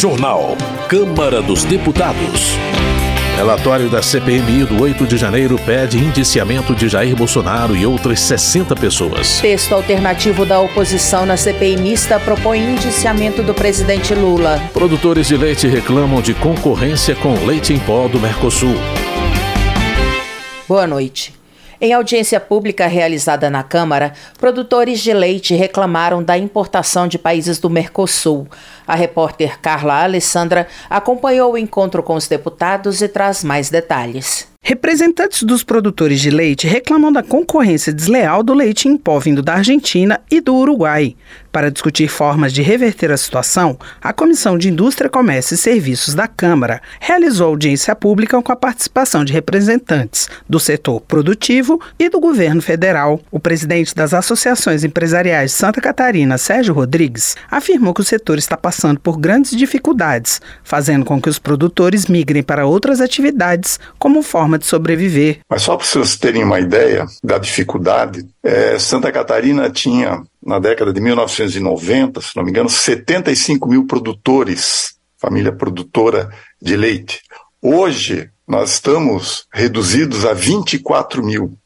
Jornal. Câmara dos Deputados. Relatório da CPMI do 8 de janeiro pede indiciamento de Jair Bolsonaro e outras 60 pessoas. Texto alternativo da oposição na CPI mista propõe indiciamento do presidente Lula. Produtores de leite reclamam de concorrência com leite em pó do Mercosul. Boa noite. Em audiência pública realizada na Câmara, produtores de leite reclamaram da importação de países do Mercosul. A repórter Carla Alessandra acompanhou o encontro com os deputados e traz mais detalhes. Representantes dos produtores de leite reclamam da concorrência desleal do leite em pó vindo da Argentina e do Uruguai. Para discutir formas de reverter a situação, a Comissão de Indústria, Comércio e Serviços da Câmara realizou audiência pública com a participação de representantes do setor produtivo e do governo federal. O presidente das associações empresariais de Santa Catarina, Sérgio Rodrigues, afirmou que o setor está passando por grandes dificuldades, fazendo com que os produtores migrem para outras atividades como forma de sobreviver. Mas só para vocês terem uma ideia da dificuldade, é, Santa Catarina tinha, na década de 1990, se não me engano, 75 mil produtores, família produtora de leite. Hoje, nós estamos reduzidos a 24 mil.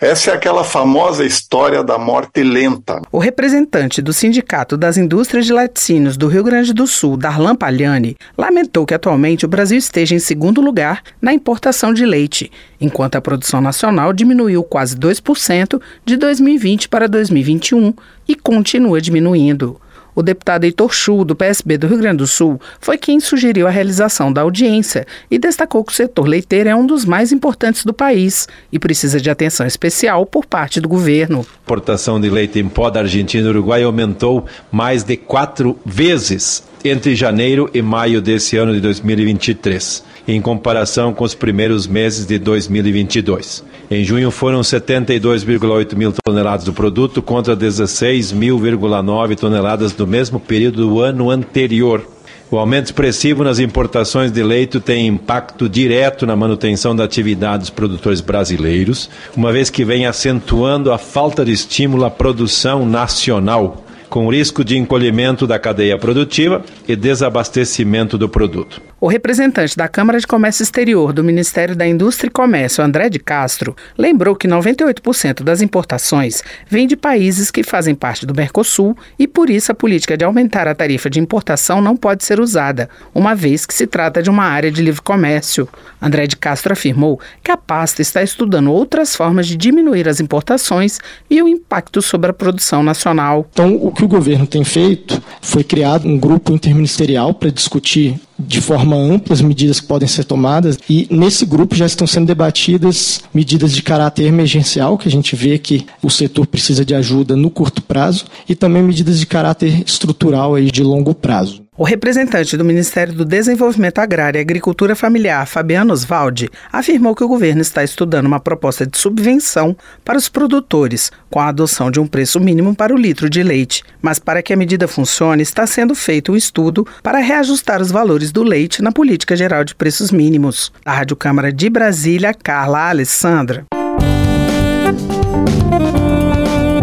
Essa é aquela famosa história da morte lenta. O representante do Sindicato das Indústrias de Laticínios do Rio Grande do Sul, Darlan Pagliani, lamentou que atualmente o Brasil esteja em segundo lugar na importação de leite, enquanto a produção nacional diminuiu quase 2% de 2020 para 2021 e continua diminuindo. O deputado Heitor Chu, do PSB do Rio Grande do Sul, foi quem sugeriu a realização da audiência e destacou que o setor leiteiro é um dos mais importantes do país e precisa de atenção especial por parte do governo. A importação de leite em pó da Argentina e Uruguai aumentou mais de quatro vezes entre janeiro e maio desse ano de 2023, em comparação com os primeiros meses de 2022. Em junho foram 72,8 mil toneladas do produto contra 16.000,9 toneladas do mesmo período do ano anterior. O aumento expressivo nas importações de leite tem impacto direto na manutenção da atividade dos produtores brasileiros, uma vez que vem acentuando a falta de estímulo à produção nacional com risco de encolhimento da cadeia produtiva e desabastecimento do produto. O representante da Câmara de Comércio Exterior do Ministério da Indústria e Comércio, André de Castro, lembrou que 98% das importações vêm de países que fazem parte do Mercosul e por isso a política de aumentar a tarifa de importação não pode ser usada, uma vez que se trata de uma área de livre comércio. André de Castro afirmou que a pasta está estudando outras formas de diminuir as importações e o impacto sobre a produção nacional. Então, o que o governo tem feito foi criado um grupo interministerial para discutir de forma ampla as medidas que podem ser tomadas e nesse grupo já estão sendo debatidas medidas de caráter emergencial, que a gente vê que o setor precisa de ajuda no curto prazo, e também medidas de caráter estrutural aí de longo prazo. O representante do Ministério do Desenvolvimento Agrário e Agricultura Familiar, Fabiano Osvaldi, afirmou que o governo está estudando uma proposta de subvenção para os produtores, com a adoção de um preço mínimo para o litro de leite. Mas para que a medida funcione, está sendo feito um estudo para reajustar os valores do leite na Política Geral de Preços Mínimos. Da Rádio Câmara de Brasília, Carla Alessandra.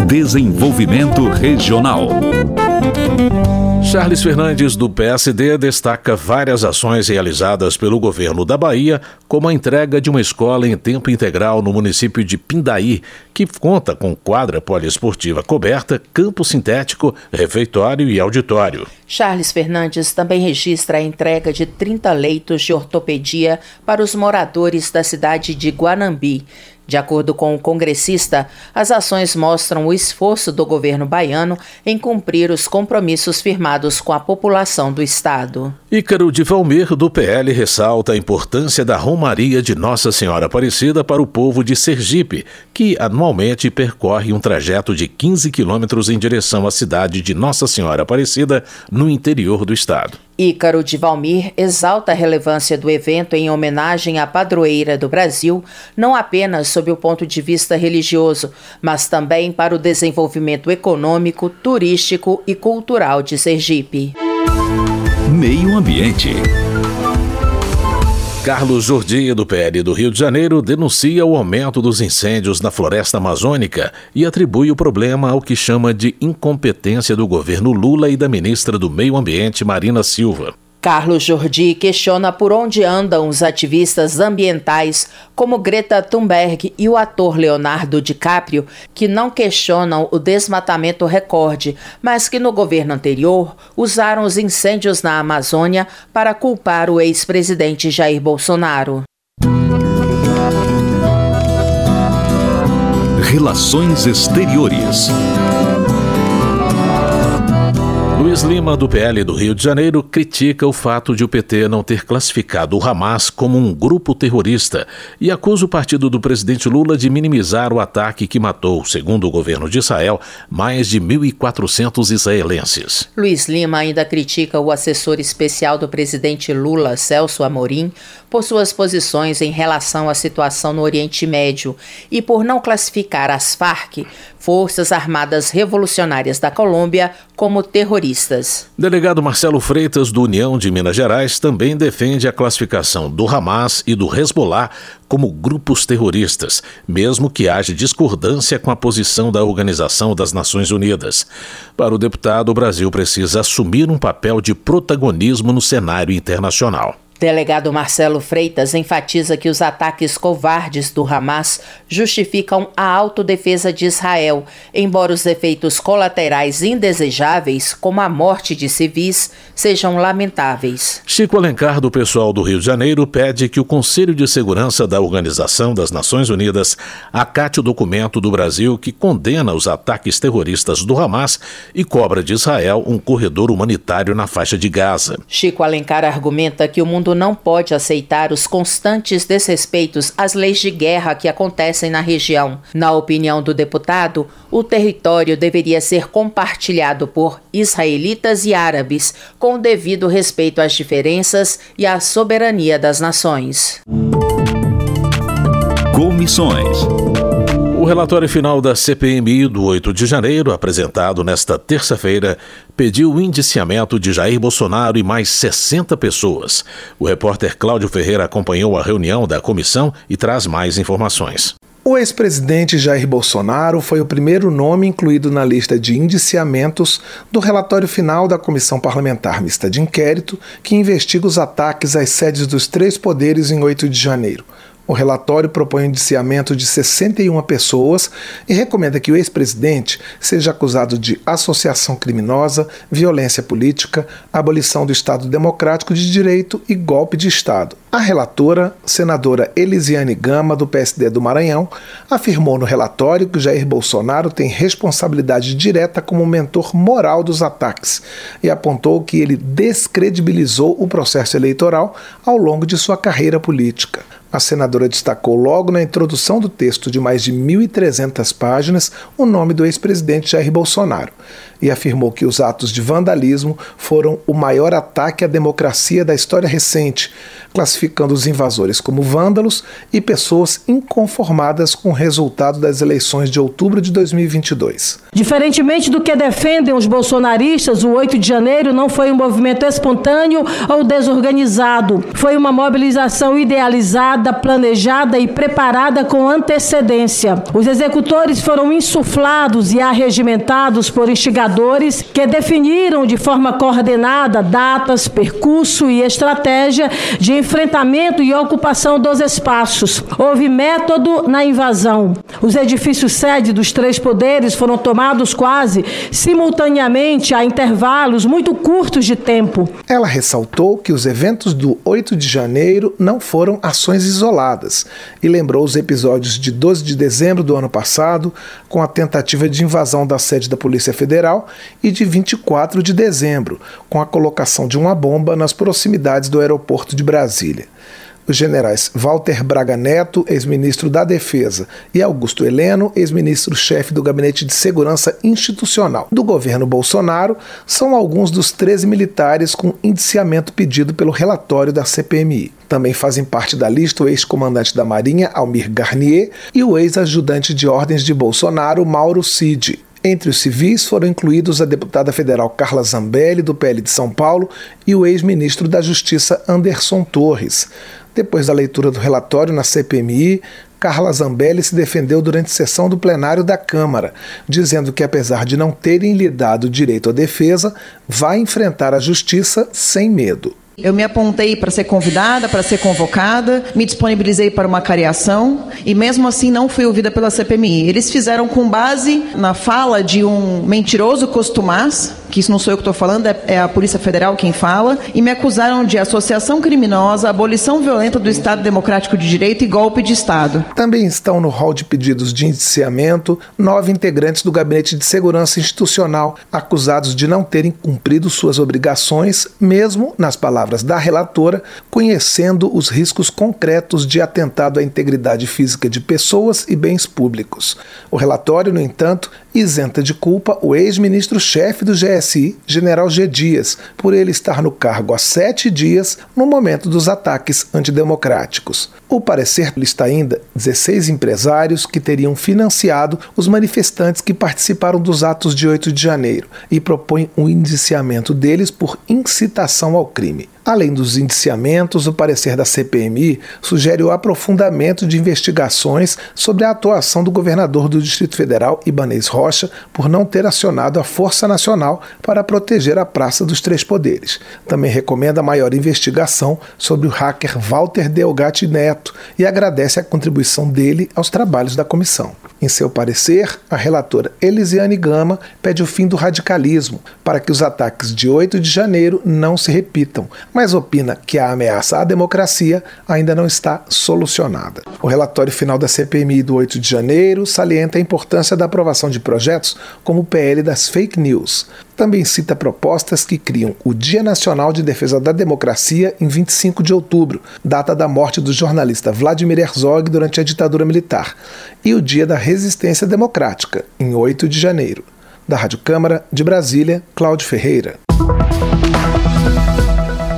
Desenvolvimento Regional. Charles Fernandes, do PSD, destaca várias ações realizadas pelo governo da Bahia, como a entrega de uma escola em tempo integral no município de Pindaí, que conta com quadra poliesportiva coberta, campo sintético, refeitório e auditório. Charles Fernandes também registra a entrega de 30 leitos de ortopedia para os moradores da cidade de Guanambi. De acordo com o congressista, as ações mostram o esforço do governo baiano em cumprir os compromissos firmados com a população do estado. Ícaro de Valmir, do PL, ressalta a importância da Romaria de Nossa Senhora Aparecida para o povo de Sergipe, que anualmente percorre um trajeto de 15 quilômetros em direção à cidade de Nossa Senhora Aparecida, no interior do estado. Ícaro de Valmir exalta a relevância do evento em homenagem à padroeira do Brasil, não apenas sob o ponto de vista religioso, mas também para o desenvolvimento econômico, turístico e cultural de Sergipe. Meio Ambiente. Carlos Jordi, do PL do Rio de Janeiro, denuncia o aumento dos incêndios na floresta amazônica e atribui o problema ao que chama de incompetência do governo Lula e da ministra do Meio Ambiente, Marina Silva. Carlos Jordi questiona por onde andam os ativistas ambientais como Greta Thunberg e o ator Leonardo DiCaprio, que não questionam o desmatamento recorde, mas que no governo anterior usaram os incêndios na Amazônia para culpar o ex-presidente Jair Bolsonaro. Relações Exteriores. Luiz Lima, do PL do Rio de Janeiro, critica o fato de o PT não ter classificado o Hamas como um grupo terrorista e acusa o partido do presidente Lula de minimizar o ataque que matou, segundo o governo de Israel, mais de 1.400 israelenses. Luiz Lima ainda critica o assessor especial do presidente Lula, Celso Amorim, por suas posições em relação à situação no Oriente Médio e por não classificar as Farc, Forças Armadas Revolucionárias da Colômbia, como terroristas. Delegado Marcelo Freitas, do União de Minas Gerais, também defende a classificação do Hamas e do Hezbollah como grupos terroristas, mesmo que haja discordância com a posição da Organização das Nações Unidas. Para o deputado, o Brasil precisa assumir um papel de protagonismo no cenário internacional. Delegado Marcelo Freitas enfatiza que os ataques covardes do Hamas justificam a autodefesa de Israel, embora os efeitos colaterais indesejáveis, como a morte de civis, sejam lamentáveis. Chico Alencar, do pessoal do Rio de Janeiro, pede que o Conselho de Segurança da Organização das Nações Unidas acate o documento do Brasil que condena os ataques terroristas do Hamas e cobra de Israel um corredor humanitário na faixa de Gaza. Chico Alencar argumenta que o mundo mundo não pode aceitar os constantes desrespeitos às leis de guerra que acontecem na região. Na opinião do deputado, o território deveria ser compartilhado por israelitas e árabes, com devido respeito às diferenças e à soberania das nações. Comissões. Relatório final da CPMI do 8 de janeiro, apresentado nesta terça-feira, pediu o indiciamento de Jair Bolsonaro e mais 60 pessoas. O repórter Cláudio Ferreira acompanhou a reunião da comissão e traz mais informações. O ex-presidente Jair Bolsonaro foi o primeiro nome incluído na lista de indiciamentos do relatório final da Comissão Parlamentar Mista de Inquérito, que investiga os ataques às sedes dos três poderes em 8 de janeiro. O relatório propõe o indiciamento de 61 pessoas e recomenda que o ex-presidente seja acusado de associação criminosa, violência política, abolição do Estado Democrático de Direito e golpe de Estado. A relatora, senadora Elisiane Gama, do PSD do Maranhão, afirmou no relatório que Jair Bolsonaro tem responsabilidade direta como mentor moral dos ataques e apontou que ele descredibilizou o processo eleitoral ao longo de sua carreira política. A senadora destacou logo na introdução do texto de mais de 1.300 páginas o nome do ex-presidente Jair Bolsonaro e afirmou que os atos de vandalismo foram o maior ataque à democracia da história recente, classificando os invasores como vândalos e pessoas inconformadas com o resultado das eleições de outubro de 2022. Diferentemente do que defendem os bolsonaristas, o 8 de janeiro não foi um movimento espontâneo ou desorganizado. Foi uma mobilização idealizada, planejada e preparada com antecedência. Os executores foram insuflados e arregimentados por instigadores que definiram de forma coordenada datas, percurso e estratégia de enfrentamento e ocupação dos espaços. Houve método na invasão. Os edifícios sede dos três poderes foram tomados quase simultaneamente a intervalos muito curtos de tempo. Ela ressaltou que os eventos do 8 de janeiro não foram ações isoladas e lembrou os episódios de 12 de dezembro do ano passado, com a tentativa de invasão da sede da Polícia Federal, e de 24 de dezembro, com a colocação de uma bomba nas proximidades do aeroporto de Brasília. Os generais Walter Braga Neto, ex-ministro da Defesa, e Augusto Heleno, ex-ministro-chefe do Gabinete de Segurança Institucional do governo Bolsonaro, são alguns dos 13 militares com indiciamento pedido pelo relatório da CPMI. Também fazem parte da lista o ex-comandante da Marinha, Almir Garnier, e o ex-ajudante de ordens de Bolsonaro, Mauro Cid. Entre os civis foram incluídos a deputada federal Carla Zambelli, do PL de São Paulo, e o ex-ministro da Justiça Anderson Torres. Depois da leitura do relatório na CPMI, Carla Zambelli se defendeu durante sessão do plenário da Câmara, dizendo que, apesar de não terem lhe dado direito à defesa, vai enfrentar a justiça sem medo. Eu me apontei para ser convidada, para ser convocada, me disponibilizei para uma cariação e mesmo assim não fui ouvida pela CPMI. Eles fizeram com base na fala de um mentiroso costumaz, que isso não sou eu que estou falando, é, é a Polícia Federal quem fala, e me acusaram de associação criminosa, abolição violenta do Estado Democrático de Direito e golpe de Estado. Também estão no rol de pedidos de indiciamento nove integrantes do Gabinete de Segurança Institucional, acusados de não terem cumprido suas obrigações, mesmo nas palavras da relatora, conhecendo os riscos concretos de atentado à integridade física de pessoas e bens públicos. O relatório, no entanto, isenta de culpa o ex-ministro-chefe do GSI, general G. Dias, por ele estar no cargo há sete dias no momento dos ataques antidemocráticos. O parecer lista ainda 16 empresários que teriam financiado os manifestantes que participaram dos atos de 8 de janeiro e propõe o um indiciamento deles por incitação ao crime. Além dos indiciamentos, o parecer da CPMI sugere o aprofundamento de investigações sobre a atuação do governador do Distrito Federal, Ibanez Rocha, por não ter acionado a Força Nacional para proteger a Praça dos Três Poderes. Também recomenda maior investigação sobre o hacker Walter Delgatti Neto e agradece a contribuição dele aos trabalhos da comissão. Em seu parecer, a relatora Elisiane Gama pede o fim do radicalismo para que os ataques de 8 de janeiro não se repitam mas opina que a ameaça à democracia ainda não está solucionada. O relatório final da CPMI do 8 de janeiro salienta a importância da aprovação de projetos como o PL das fake news. Também cita propostas que criam o Dia Nacional de Defesa da Democracia em 25 de outubro, data da morte do jornalista Vladimir Herzog durante a ditadura militar, e o Dia da Resistência Democrática, em 8 de janeiro. Da Rádio Câmara de Brasília, Cláudio Ferreira.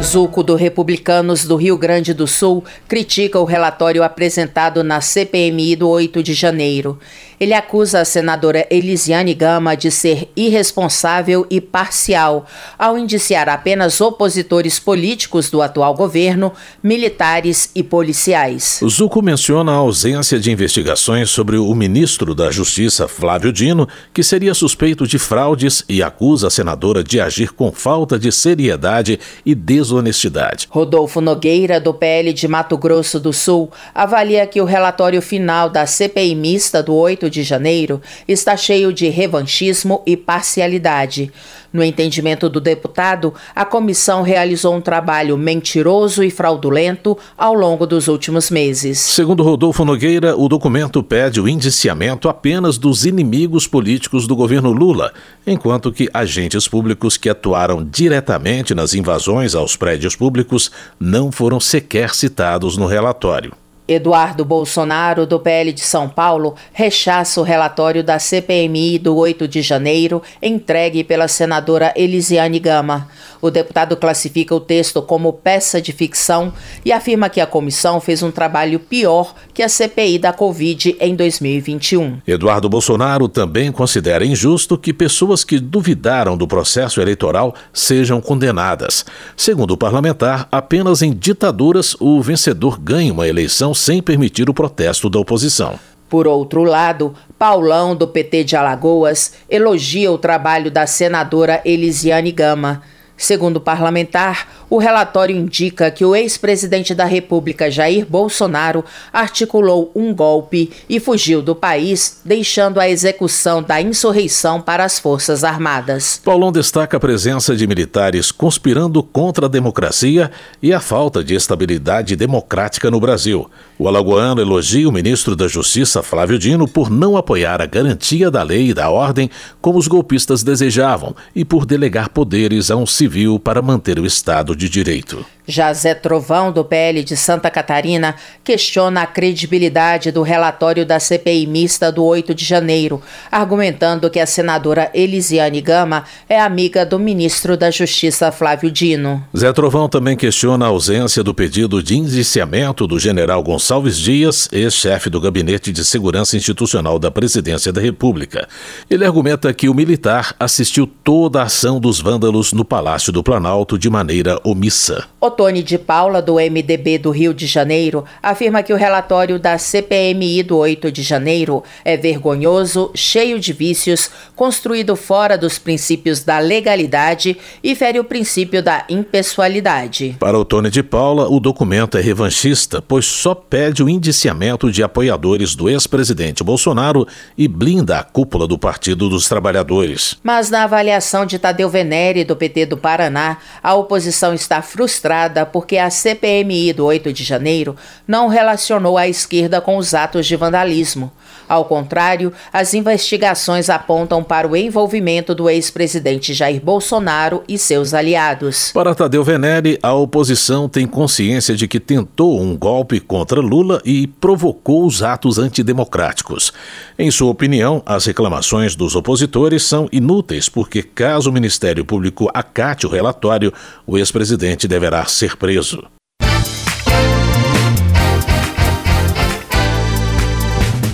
Zuco do Republicanos do Rio Grande do Sul critica o relatório apresentado na CPMI do 8 de janeiro. Ele acusa a senadora Elisiane Gama de ser irresponsável e parcial ao indiciar apenas opositores políticos do atual governo, militares e policiais. Zuco menciona a ausência de investigações sobre o ministro da Justiça, Flávio Dino, que seria suspeito de fraudes e acusa a senadora de agir com falta de seriedade e desonestidade. Rodolfo Nogueira, do PL de Mato Grosso do Sul, avalia que o relatório final da CPI mista do 8 de Janeiro está cheio de revanchismo e parcialidade. No entendimento do deputado, a comissão realizou um trabalho mentiroso e fraudulento ao longo dos últimos meses. Segundo Rodolfo Nogueira, o documento pede o indiciamento apenas dos inimigos políticos do governo Lula, enquanto que agentes públicos que atuaram diretamente nas invasões aos prédios públicos não foram sequer citados no relatório. Eduardo Bolsonaro, do PL de São Paulo, rechaça o relatório da CPMI do 8 de janeiro, entregue pela senadora Elisiane Gama. O deputado classifica o texto como peça de ficção e afirma que a comissão fez um trabalho pior que a CPI da Covid em 2021. Eduardo Bolsonaro também considera injusto que pessoas que duvidaram do processo eleitoral sejam condenadas. Segundo o parlamentar, apenas em ditaduras o vencedor ganha uma eleição sem permitir o protesto da oposição. Por outro lado, Paulão, do PT de Alagoas, elogia o trabalho da senadora Elisiane Gama. Segundo o parlamentar, o relatório indica que o ex-presidente da República, Jair Bolsonaro, articulou um golpe e fugiu do país, deixando a execução da insurreição para as Forças Armadas. Paulão destaca a presença de militares conspirando contra a democracia e a falta de estabilidade democrática no Brasil. O alagoano elogia o ministro da Justiça, Flávio Dino, por não apoiar a garantia da lei e da ordem como os golpistas desejavam e por delegar poderes a um civil para manter o Estado de Direito. Já Zé Trovão, do PL de Santa Catarina, questiona a credibilidade do relatório da CPI mista do 8 de janeiro, argumentando que a senadora Elisiane Gama é amiga do ministro da Justiça Flávio Dino. Zé Trovão também questiona a ausência do pedido de indiciamento do general Gonçalves Dias, ex-chefe do Gabinete de Segurança Institucional da Presidência da República. Ele argumenta que o militar assistiu toda a ação dos vândalos no Palácio do Planalto de maneira omissa. Otone de Paula, do MDB do Rio de Janeiro, afirma que o relatório da CPMI do 8 de janeiro é vergonhoso, cheio de vícios, construído fora dos princípios da legalidade e fere o princípio da impessoalidade. Para Otone de Paula, o documento é revanchista, pois só pede o indiciamento de apoiadores do ex-presidente Bolsonaro e blinda a cúpula do Partido dos Trabalhadores. Mas na avaliação de Tadeu Venere, do PT do Paraná, a oposição está frustrada porque a CPMI do 8 de janeiro não relacionou a esquerda com os atos de vandalismo. Ao contrário, as investigações apontam para o envolvimento do ex-presidente Jair Bolsonaro e seus aliados. Para Tadeu Venere, a oposição tem consciência de que tentou um golpe contra Lula e provocou os atos antidemocráticos. Em sua opinião, as reclamações dos opositores são inúteis porque, caso o Ministério Público acate o relatório, o ex-presidente deverá ser preso.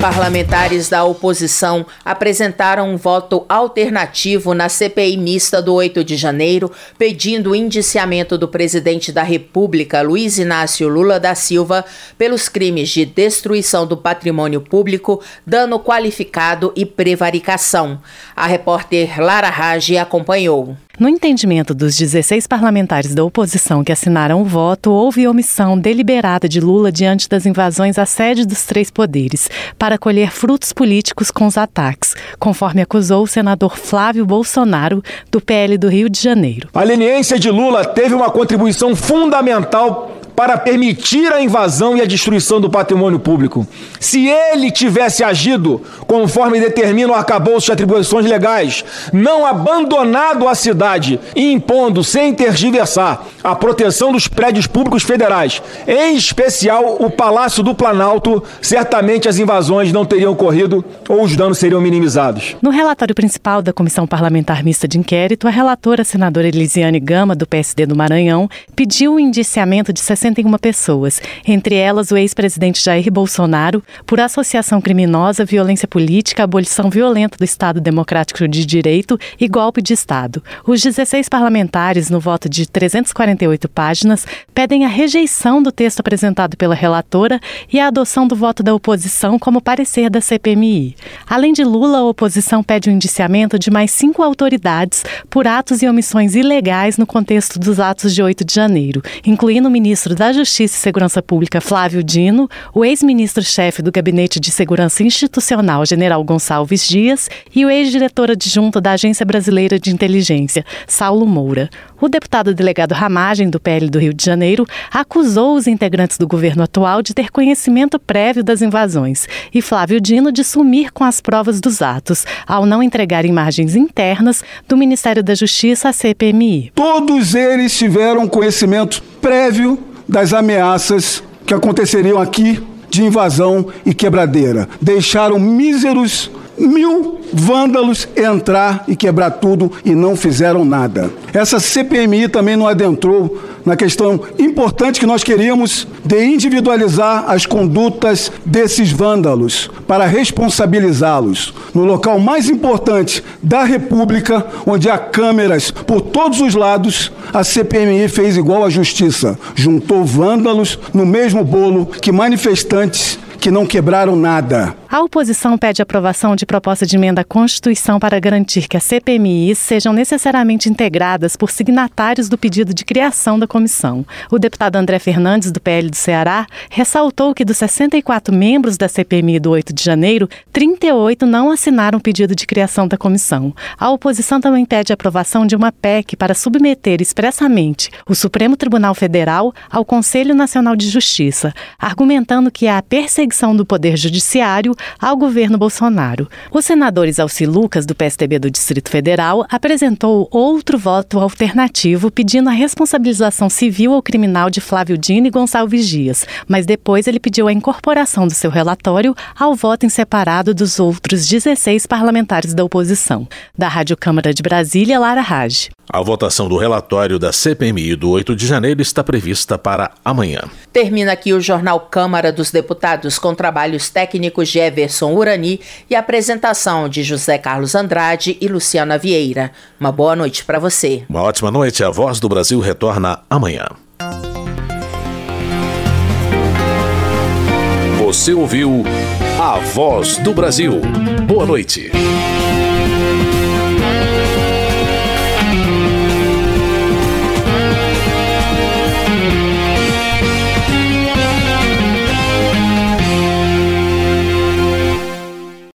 Parlamentares da oposição apresentaram um voto alternativo na CPI mista do 8 de janeiro, pedindo o indiciamento do presidente da República, Luiz Inácio Lula da Silva, pelos crimes de destruição do patrimônio público, dano qualificado e prevaricação. A repórter Lara Rage acompanhou. No entendimento dos 16 parlamentares da oposição que assinaram o voto, houve omissão deliberada de Lula diante das invasões à sede dos três poderes, para colher frutos políticos com os ataques, conforme acusou o senador Flávio Bolsonaro, do PL do Rio de Janeiro. A leniência de Lula teve uma contribuição fundamental para permitir a invasão e a destruição do patrimônio público. Se ele tivesse agido conforme determina o arcabouço de atribuições legais, não abandonado a cidade e impondo, sem tergiversar, a proteção dos prédios públicos federais, em especial o Palácio do Planalto, certamente as invasões não teriam ocorrido ou os danos seriam minimizados. No relatório principal da Comissão Parlamentar Mista de Inquérito, a relatora a senadora Elisiane Gama, do PSD do Maranhão, pediu o indiciamento de 60 61 pessoas, entre elas o ex-presidente Jair Bolsonaro, por associação criminosa, violência política, abolição violenta do Estado Democrático de Direito e golpe de Estado. Os 16 parlamentares, no voto de 348 páginas, pedem a rejeição do texto apresentado pela relatora e a adoção do voto da oposição como parecer da CPMI. Além de Lula, a oposição pede o indiciamento de mais cinco autoridades por atos e omissões ilegais no contexto dos atos de 8 de janeiro, incluindo o ministro da Justiça e Segurança Pública Flávio Dino, o ex-ministro-chefe do Gabinete de Segurança Institucional General Gonçalves Dias e o ex-diretor adjunto da Agência Brasileira de Inteligência, Saulo Moura. O deputado delegado Ramagem, do PL do Rio de Janeiro, acusou os integrantes do governo atual de ter conhecimento prévio das invasões e Flávio Dino de sumir com as provas dos atos, ao não entregar imagens internas do Ministério da Justiça à CPMI. Todos eles tiveram conhecimento prévio das ameaças que aconteceriam aqui de invasão e quebradeira. Deixaram míseros mil vândalos entrar e quebrar tudo e não fizeram nada. Essa CPMI também não adentrou na questão importante que nós queríamos de individualizar as condutas desses vândalos para responsabilizá-los. No local mais importante da República, onde há câmeras por todos os lados, a CPMI fez igual à justiça, juntou vândalos no mesmo bolo que manifestantes que não quebraram nada. A oposição pede aprovação de proposta de emenda à Constituição para garantir que as CPMIs sejam necessariamente integradas por signatários do pedido de criação da comissão. O deputado André Fernandes, do PL do Ceará, ressaltou que dos 64 membros da CPMI do 8 de janeiro, 38 não assinaram o pedido de criação da comissão. A oposição também pede aprovação de uma PEC para submeter expressamente o Supremo Tribunal Federal ao Conselho Nacional de Justiça, argumentando que a perseguição do Poder Judiciário ao governo Bolsonaro. O senador Isalci Lucas, do PSDB do Distrito Federal, apresentou outro voto alternativo pedindo a responsabilização civil ou criminal de Flávio Dino e Gonçalves Dias, mas depois ele pediu a incorporação do seu relatório ao voto em separado dos outros 16 parlamentares da oposição. Da Rádio Câmara de Brasília, Lara Rage. A votação do relatório da CPMI do 8 de janeiro está prevista para amanhã. Termina aqui o Jornal Câmara dos Deputados com trabalhos técnicos de Everson Urani e apresentação de José Carlos Andrade e Luciana Vieira. Uma boa noite para você. Uma ótima noite. A Voz do Brasil retorna amanhã. Você ouviu A Voz do Brasil. Boa noite.